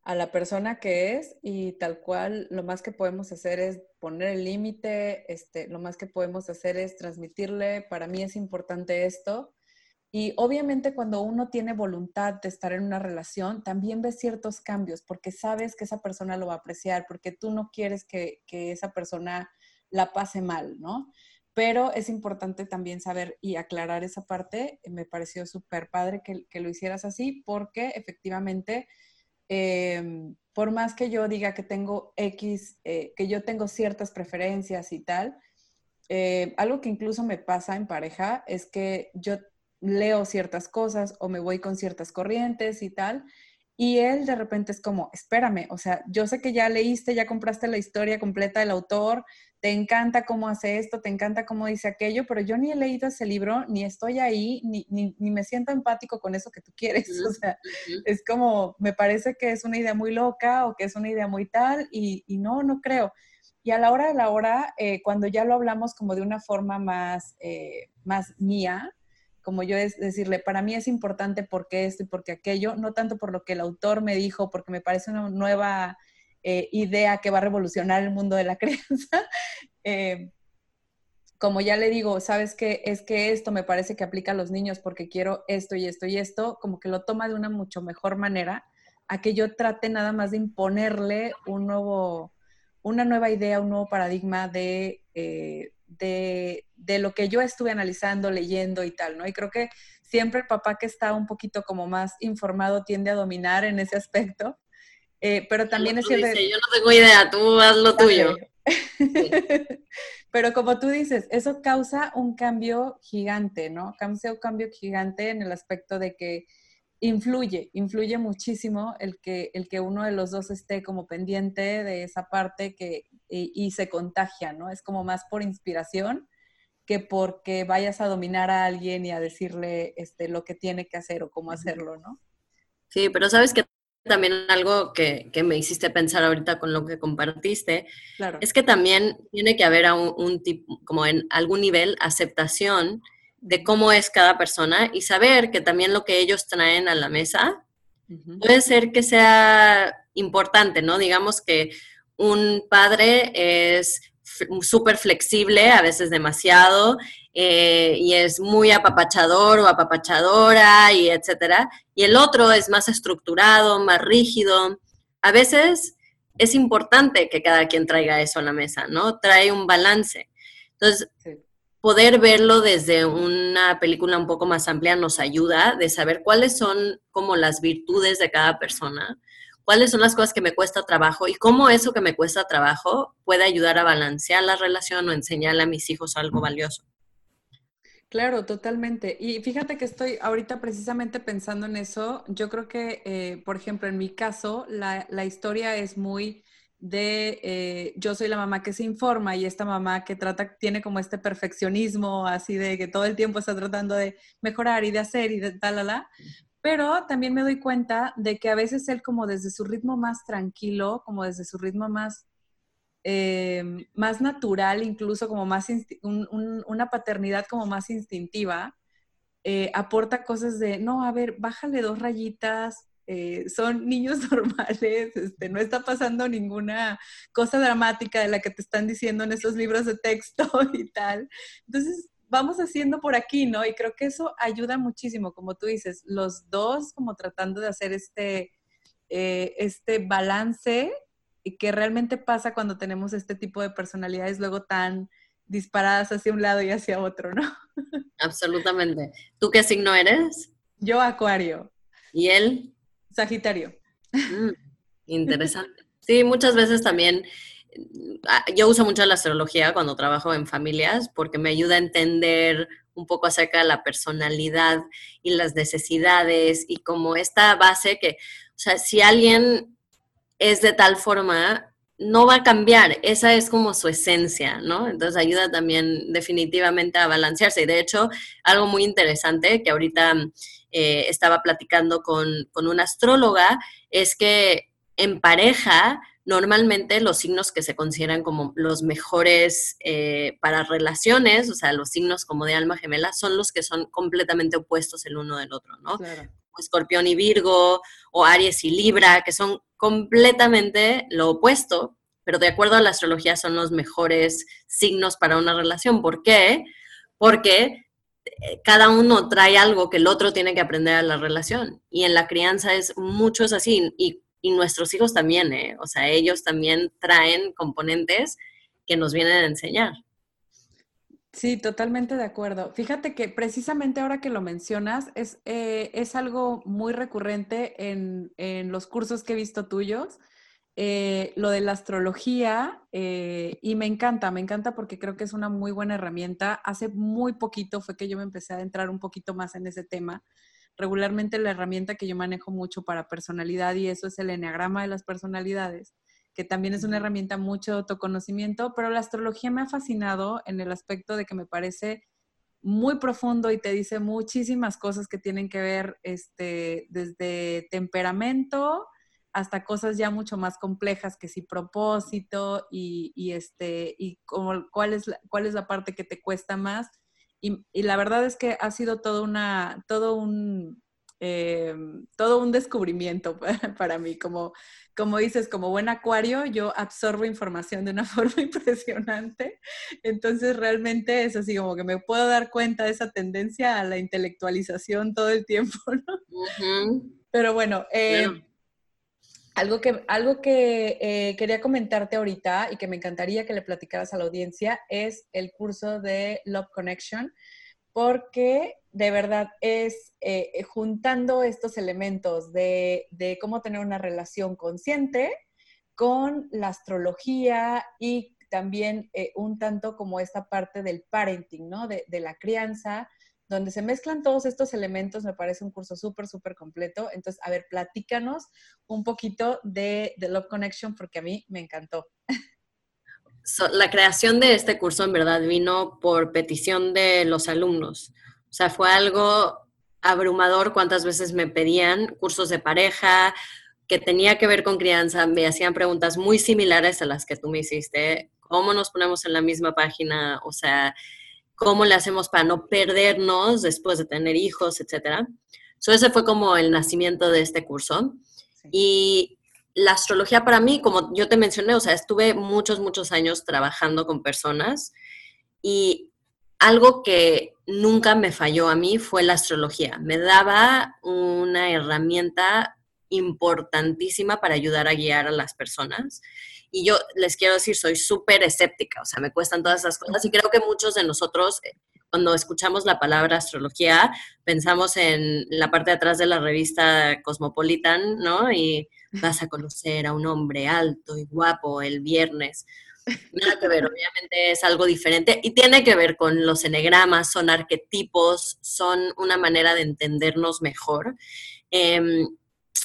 a la persona que es y tal cual lo más que podemos hacer es poner el límite, este, lo más que podemos hacer es transmitirle, para mí es importante esto. Y obviamente cuando uno tiene voluntad de estar en una relación, también ves ciertos cambios porque sabes que esa persona lo va a apreciar, porque tú no quieres que, que esa persona la pase mal, ¿no? Pero es importante también saber y aclarar esa parte. Me pareció súper padre que, que lo hicieras así porque efectivamente Em, por más que yo diga que tengo X, eh, que yo tengo ciertas preferencias y tal, eh, algo que incluso me pasa en pareja es que yo leo ciertas cosas o me voy con ciertas corrientes y tal, y él de repente es como, espérame, o sea, yo sé que ya leíste, ya compraste la historia completa del autor, te encanta cómo hace esto, te encanta cómo dice aquello, pero yo ni he leído ese libro, ni estoy ahí, ni, ni, me siento empático con eso que tú quieres. O sea, es como, me parece que es una idea muy loca o que es una idea muy tal, y, y no, no creo. Y a la hora de la hora, eh, cuando ya lo hablamos como de una forma más, eh, más mía, como yo es decirle, para mí es importante porque esto y porque aquello, no tanto por lo que el autor me dijo, porque me parece una nueva eh, idea que va a revolucionar el mundo de la crianza. Eh, como ya le digo, sabes que es que esto me parece que aplica a los niños porque quiero esto y esto y esto, como que lo toma de una mucho mejor manera a que yo trate nada más de imponerle un nuevo, una nueva idea, un nuevo paradigma de, eh, de, de, lo que yo estuve analizando, leyendo y tal, ¿no? Y creo que siempre el papá que está un poquito como más informado tiende a dominar en ese aspecto. Eh, pero también es cierto... yo no tengo idea, tú haz lo tuyo. pero como tú dices, eso causa un cambio gigante, ¿no? Causa un cambio gigante en el aspecto de que influye, influye muchísimo el que, el que uno de los dos esté como pendiente de esa parte que, y, se contagia, ¿no? Es como más por inspiración que porque vayas a dominar a alguien y a decirle este, lo que tiene que hacer o cómo hacerlo, ¿no? Sí, pero sabes que también algo que, que, me hiciste pensar ahorita con lo que compartiste, es que también tiene que haber a un, tipo, como en algún nivel, aceptación de cómo es cada persona y saber que también lo que ellos traen a la mesa puede ser que sea importante, ¿no? Digamos que un padre es súper flexible, a veces demasiado, eh, y es muy apapachador o apapachadora, y etcétera. Y el otro es más estructurado, más rígido. A veces es importante que cada quien traiga eso a la mesa, ¿no? Trae un balance. Entonces, poder verlo desde una película un poco más amplia nos ayuda de saber cuáles son como las virtudes de cada persona cuáles son las cosas que me cuesta trabajo y cómo eso que me cuesta trabajo puede ayudar a balancear la relación o enseñarle a mis hijos algo valioso. Claro, totalmente. Y fíjate que estoy ahorita precisamente pensando en eso. Yo creo que, eh, por ejemplo, en mi caso, la, la historia es muy de eh, yo soy la mamá que se informa y esta mamá que trata, tiene como este perfeccionismo así de que todo el tiempo está tratando de mejorar y de hacer y de tal, la, Pero también me doy cuenta de que a veces él como desde su ritmo más tranquilo, como desde su ritmo más Em, más natural, incluso como más, una paternidad como más instintiva, eh, aporta cosas de, no, a ver, bájale dos rayitas, eh, son niños normales, este, no está pasando ninguna cosa dramática de la que te están diciendo en esos libros de texto y tal. Entonces, vamos haciendo por aquí, ¿no? Y creo que eso ayuda muchísimo, como tú dices, los dos como tratando de hacer este, eh, este balance y que realmente pasa cuando tenemos este tipo de personalidades luego tan disparadas hacia un lado y hacia otro, ¿no? Absolutamente. ¿Tú qué signo eres? Yo, Acuario. ¿Y él? Sagitario. Mm, interesante. Sí, muchas veces también yo uso mucho la astrología cuando trabajo en familias porque me ayuda a entender un poco acerca de la personalidad y las necesidades y como esta base que, o sea, si alguien es de tal forma, no va a cambiar, esa es como su esencia, ¿no? Entonces ayuda también definitivamente a balancearse. Y de hecho, algo muy interesante que ahorita eh, estaba platicando con, una astróloga es que en pareja, normalmente los signos que se consideran como los mejores eh, para relaciones, o sea, los signos como de alma gemela, son los que son completamente opuestos el uno del otro, ¿no? Claro. Escorpión y Virgo, o Aries y Libra, que son completamente lo opuesto, pero de acuerdo a la astrología son los mejores signos para una relación. ¿Por qué? Porque eh, cada uno trae algo que el otro tiene que aprender a la relación. Y en la crianza es mucho es así. Y, nuestros hijos también, ¿eh? O sea, ellos también traen componentes que nos vienen a enseñar. Sí, totalmente de acuerdo. Fíjate que precisamente ahora que lo mencionas, es, eh, es algo muy recurrente en, en, los cursos que he visto tuyos, eh, lo de la astrología, eh, y me encanta, me encanta porque creo que es una muy buena herramienta. Hace muy poquito fue que yo me empecé a entrar un poquito más en ese tema. Regularmente la herramienta que yo manejo mucho para personalidad y eso es el enneagrama de las personalidades que también es una herramienta mucho de autoconocimiento, pero la astrología me ha fascinado en el aspecto de que me parece muy profundo y te dice muchísimas cosas que tienen que ver este, desde temperamento hasta cosas ya mucho más complejas que si propósito y, este, y como, cuál, es la, cuál es la parte que te cuesta más. Y, y la verdad es que ha sido todo, una, todo un, eh, todo un descubrimiento para, mí. Como, como dices, como buen acuario, yo absorbo información de una forma impresionante. Entonces, realmente es así como que me puedo dar cuenta de esa tendencia a la intelectualización todo el tiempo, ¿no? Pero bueno, eh, algo que, algo que eh, quería comentarte ahorita y que me encantaría que le platicaras a la audiencia es el curso de Love Connection porque de verdad es eh, eh, juntando estos elementos de, cómo tener una relación consciente con la astrología y también un tanto como esta parte del parenting, ¿no? De, la crianza, donde se mezclan todos estos elementos, me parece un curso súper, súper completo. Entonces, a ver, platícanos un poquito de The Love Connection porque a mí me encantó. la creación de este curso en verdad vino por petición de los alumnos. O sea, fue algo abrumador cuántas veces me pedían cursos de pareja que tenía que ver con crianza, me hacían preguntas muy similares a las que tú me hiciste, cómo nos ponemos en la misma página, o sea, cómo le hacemos para no perdernos después de tener hijos, etcétera. So, ese fue como el nacimiento de este curso. Y la astrología para mí, como yo te mencioné, o sea, estuve muchos, muchos años trabajando con personas y algo que nunca me falló a mí fue la astrología. Me daba una herramienta importantísima para ayudar a guiar a las personas. Y yo les quiero decir, soy súper escéptica, o sea, me cuestan todas esas cosas y creo que muchos de nosotros, eh, cuando escuchamos la palabra astrología, pensamos en la parte de atrás de la revista Cosmopolitan, ¿no? Y vas a conocer a un hombre alto y guapo el viernes. Nada que ver, obviamente es algo diferente y tiene que ver con los enegramas, son arquetipos, son una manera de entendernos mejor. Em,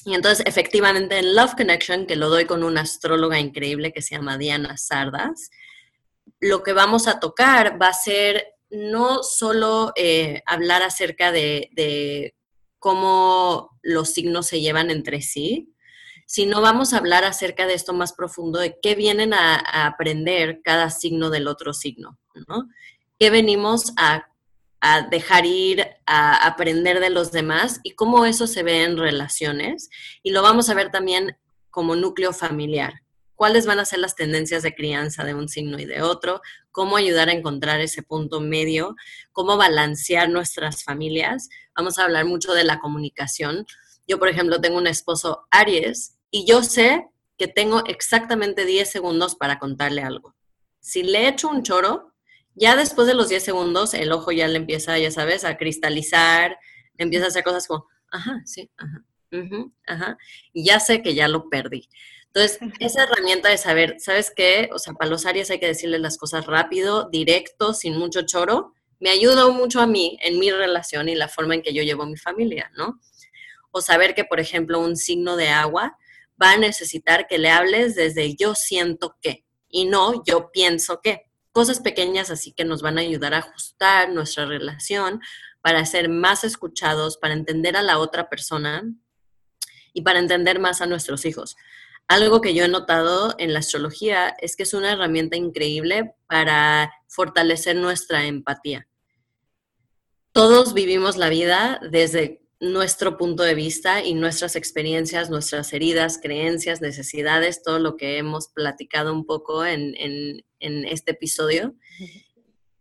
y entonces, efectivamente, en Love Connection, que lo doy con una astróloga increíble que se llama Diana Sardas, lo que vamos a tocar va a ser no solo eh, hablar acerca de, cómo los signos se llevan entre sí, sino vamos a hablar acerca de esto más profundo, de qué vienen a, a aprender cada signo del otro signo, ¿no? ¿Qué venimos a a dejar ir, a aprender de los demás y cómo eso se ve en relaciones. Y lo vamos a ver también como núcleo familiar. ¿Cuáles van a ser las tendencias de crianza de un signo y de otro? ¿Cómo ayudar a encontrar ese punto medio? ¿Cómo balancear nuestras familias? Vamos a hablar mucho de la comunicación. Yo, por ejemplo, tengo un esposo Aries y yo sé que tengo exactamente 10 segundos para contarle algo. Si le echo un choro, ya después de los 10 segundos, el ojo ya le empieza, ya sabes, a cristalizar, empieza a hacer cosas como, ajá, sí, ajá, ajá, y ya sé que ya lo perdí. Entonces, esa herramienta de saber, ¿sabes qué? O sea, para los Aries hay que decirle las cosas rápido, directo, sin mucho choro, me ayudó mucho a mí en mi relación y la forma en que yo llevo mi familia, ¿no? O saber que, por ejemplo, un signo de agua va a necesitar que le hables desde yo siento que y no yo pienso que cosas pequeñas así que nos van a ayudar a ajustar nuestra relación para ser más escuchados, para entender a la otra persona y para entender más a nuestros hijos. Algo que yo he notado en la astrología es que es una herramienta increíble para fortalecer nuestra empatía. Todos vivimos la vida desde nuestro punto de vista y nuestras experiencias, nuestras heridas, creencias, necesidades, todo lo que hemos platicado un poco en, este episodio.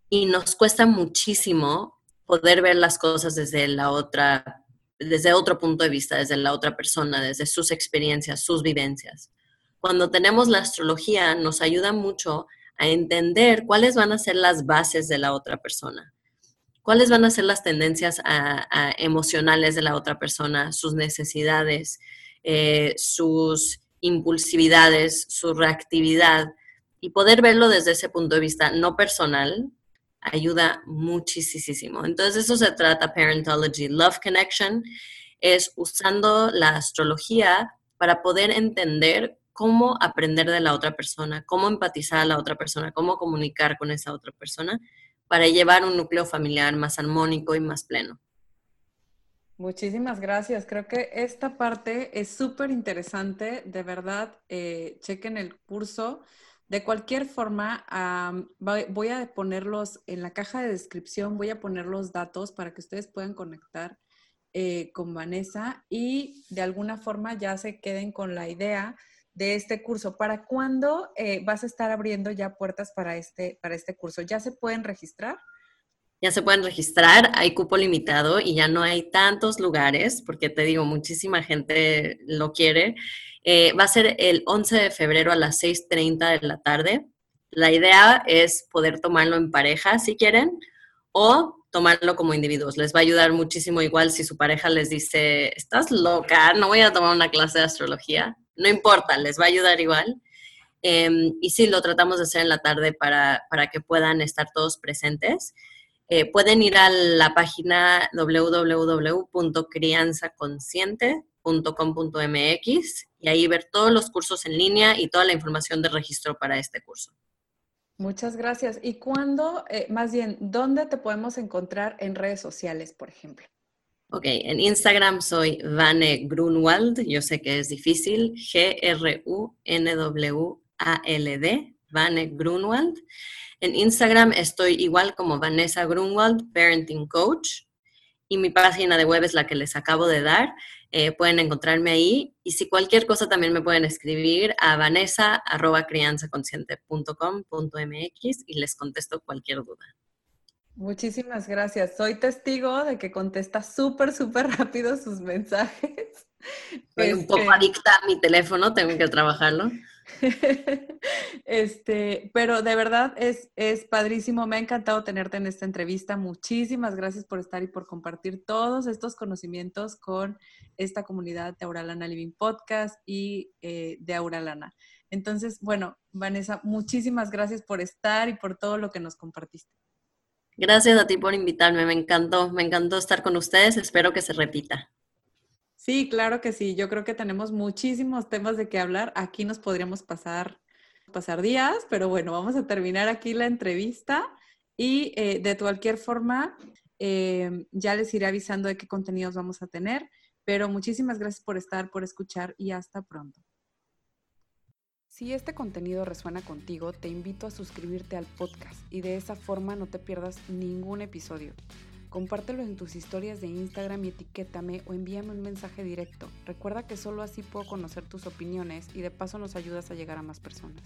Y nos cuesta muchísimo poder ver las cosas desde la otra, desde otro punto de vista, desde la otra persona, desde sus experiencias, sus vivencias. Cuando tenemos la astrología, nos ayuda mucho a entender cuáles van a ser las bases de la otra persona cuáles van a ser las tendencias emocionales de la otra persona, sus necesidades, eh, sus impulsividades, su reactividad, y poder verlo desde ese punto de vista no personal ayuda muchísimo. Entonces, eso se trata Parentology Love Connection, es usando la astrología para poder entender cómo aprender de la otra persona, cómo empatizar a la otra persona, cómo comunicar con esa otra persona para llevar un núcleo familiar más armónico y más pleno. Muchísimas gracias. Creo que esta parte es súper interesante. De verdad, eh, chequen el curso. De cualquier forma, voy a ponerlos en la caja de descripción, voy a poner los datos para que ustedes puedan conectar eh, con Vanessa y de alguna forma ya se queden con la idea de este curso. ¿Para cuándo eh, vas a estar abriendo ya puertas para este, para este curso? ¿Ya se pueden registrar? Ya se pueden registrar, hay cupo limitado y ya no hay tantos lugares, porque te digo, muchísima gente lo quiere. Eh, va a ser el 11 de febrero a las 6.30 de la tarde. La idea es poder tomarlo en pareja si quieren o tomarlo como individuos. Les va a ayudar muchísimo igual si su pareja les dice, estás loca, no voy a tomar una clase de astrología no importa, les va a ayudar igual. Em, y sí, lo tratamos de hacer en la tarde para, que puedan estar todos presentes. Eh, pueden ir a la página www.crianzaconsciente.com.mx y ahí ver todos los cursos en línea y toda la información de registro para este curso. Muchas gracias. ¿Y cuándo, eh, más bien, dónde te podemos encontrar en redes sociales, por ejemplo? Ok, en Instagram soy Vane Grunwald, yo sé que es difícil, G-R-U-N-W-A-L-D, Vane Grunwald. En Instagram estoy igual como Vanessa Grunwald, Parenting Coach, y mi página de web es la que les acabo de dar. Eh, pueden encontrarme ahí y si cualquier cosa también me pueden escribir a vanessa.crianzaconsciente.com.mx y les contesto cualquier duda. Muchísimas gracias. Soy testigo de que contesta súper, súper rápido sus mensajes. Soy un poco este adicta a mi teléfono, tengo que trabajarlo. Este, pero de verdad es, es padrísimo. Me ha encantado tenerte en esta entrevista. Muchísimas gracias por estar y por compartir todos estos conocimientos con esta comunidad de Auralana Living Podcast y eh, de Auralana. Entonces, bueno, Vanessa, muchísimas gracias por estar y por todo lo que nos compartiste. Gracias a ti por invitarme, me encantó, me encantó estar con ustedes, espero que se repita. Sí, claro que sí, yo creo que tenemos muchísimos temas de qué hablar, aquí nos podríamos pasar, pasar días, pero bueno, vamos a terminar aquí la entrevista y eh, de cualquier forma eh, ya les iré avisando de qué contenidos vamos a tener, pero muchísimas gracias por estar, por escuchar y hasta pronto. Si este contenido resuena contigo, te invito a suscribirte al podcast y de esa forma no te pierdas ningún episodio. Compártelo en tus historias de Instagram y etiquétame o envíame un mensaje directo. Recuerda que solo así puedo conocer tus opiniones y de paso nos ayudas a llegar a más personas.